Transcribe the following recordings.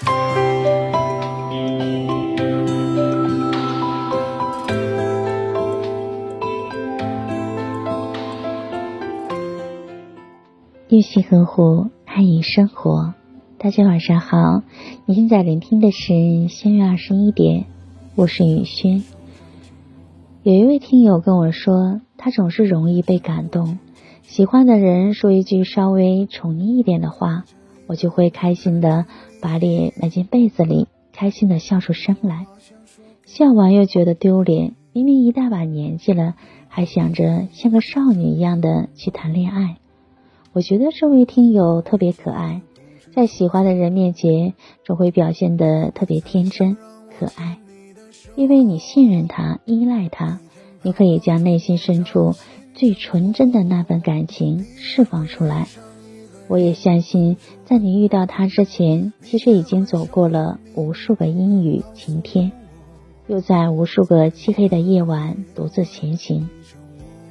用心呵护，爱与生活。大家晚上好，你现在聆听的是三月二十一点，我是雨轩。有一位听友跟我说，他总是容易被感动，喜欢的人说一句稍微宠溺一点的话，我就会开心的把脸埋进被子里，开心的笑出声来。笑完又觉得丢脸，明明一大把年纪了，还想着像个少女一样的去谈恋爱。我觉得这位听友特别可爱，在喜欢的人面前总会表现得特别天真可爱，因为你信任他，依赖他，你可以将内心深处最纯真的那份感情释放出来。我也相信，在你遇到他之前，其实已经走过了无数个阴雨晴天，又在无数个漆黑的夜晚独自前行。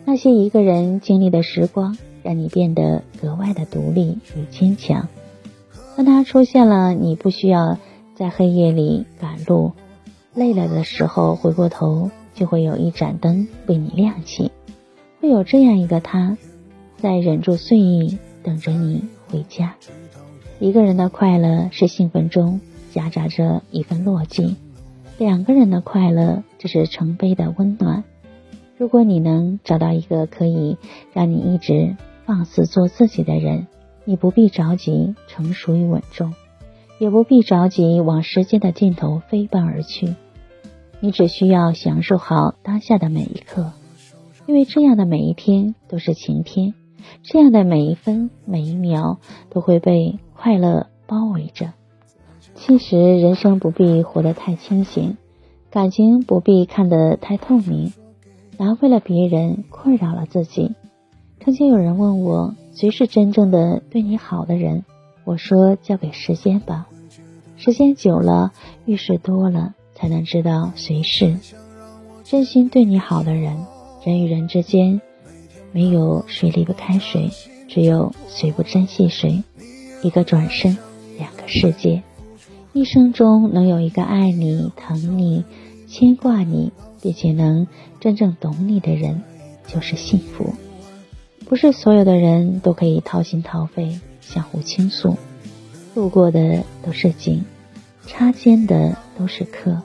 那些一个人经历的时光。让你变得格外的独立与坚强。当他出现了，你不需要在黑夜里赶路，累了的时候回过头，就会有一盏灯为你亮起。会有这样一个他，在忍住睡意等着你回家。一个人的快乐是兴奋中夹杂着一份落寂，两个人的快乐只是成杯的温暖。如果你能找到一个可以让你一直。放肆做自己的人，你不必着急成熟与稳重，也不必着急往时间的尽头飞奔而去。你只需要享受好当下的每一刻，因为这样的每一天都是晴天，这样的每一分每一秒都会被快乐包围着。其实人生不必活得太清醒，感情不必看得太透明，拿为了别人困扰了自己。曾经有人问我，谁是真正的对你好的人？我说，交给时间吧。时间久了，遇事多了，才能知道谁是真心对你好的人。人与人之间，没有谁离不开谁，只有谁不珍惜谁。一个转身，两个世界。一生中能有一个爱你、疼你、牵挂你，并且能真正懂你的人，就是幸福。不是所有的人都可以掏心掏肺相互倾诉，路过的都是景，擦肩的都是客。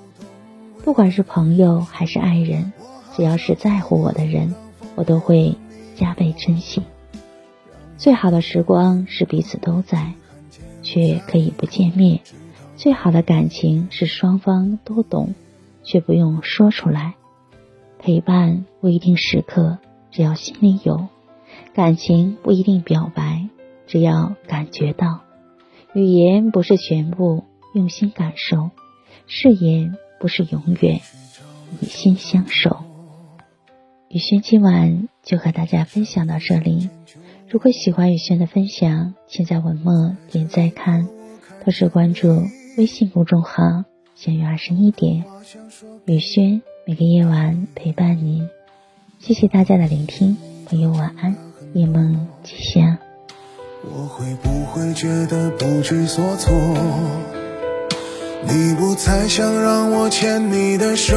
不管是朋友还是爱人，只要是在乎我的人，我都会加倍珍惜。最好的时光是彼此都在，却可以不见面；最好的感情是双方都懂，却不用说出来。陪伴不一定时刻，只要心里有。感情不一定表白，只要感觉到。语言不是全部，用心感受；誓言不是永远，以心相守。雨轩今晚就和大家分享到这里。如果喜欢雨轩的分享，请在文末点赞看，同时关注微信公众号“相约二十一点”。雨轩每个夜晚陪伴你，谢谢大家的聆听，朋友晚安。夜梦吉祥。我会不会觉得不知所措？你不再想让我牵你的手，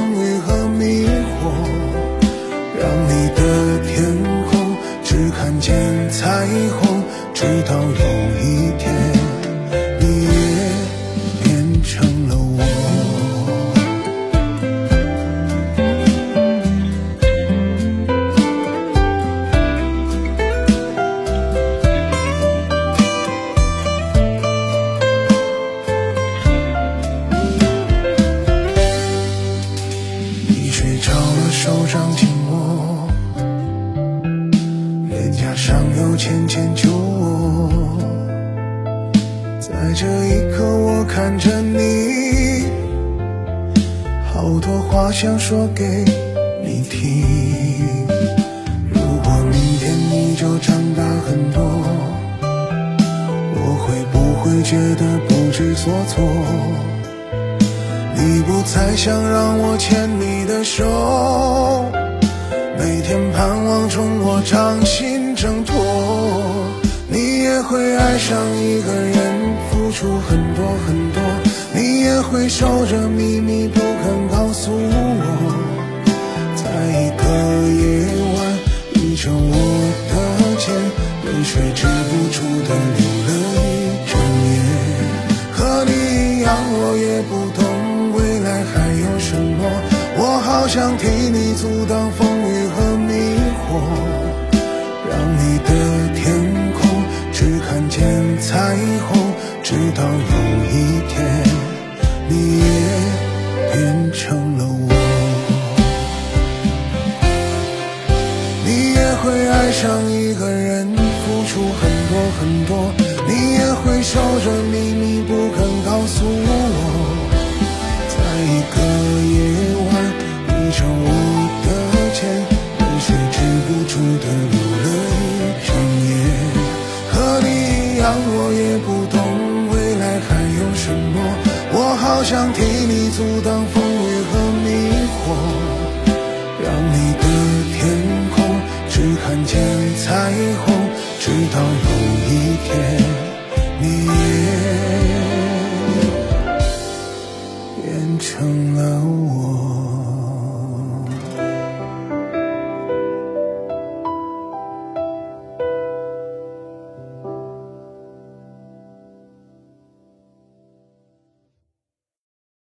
直到有一天你也变成了我。你睡着了手掌紧上有浅浅酒窝，在这一刻，我看着你，好多话想说给你听。如果明天你就长大很多，我会不会觉得不知所措？你不再想让我牵你的手，每天盼望从我掌心挣脱。你也会爱上一个人，付出很多很多。你也会守着秘密不肯告诉我，在一个夜晚，倚着我的肩，泪水止不彩虹，直到有一天，你也变成了我。你也会爱上一想替你阻挡风雨和迷惑让你的天空只看见彩虹直到有一天你也变成了我。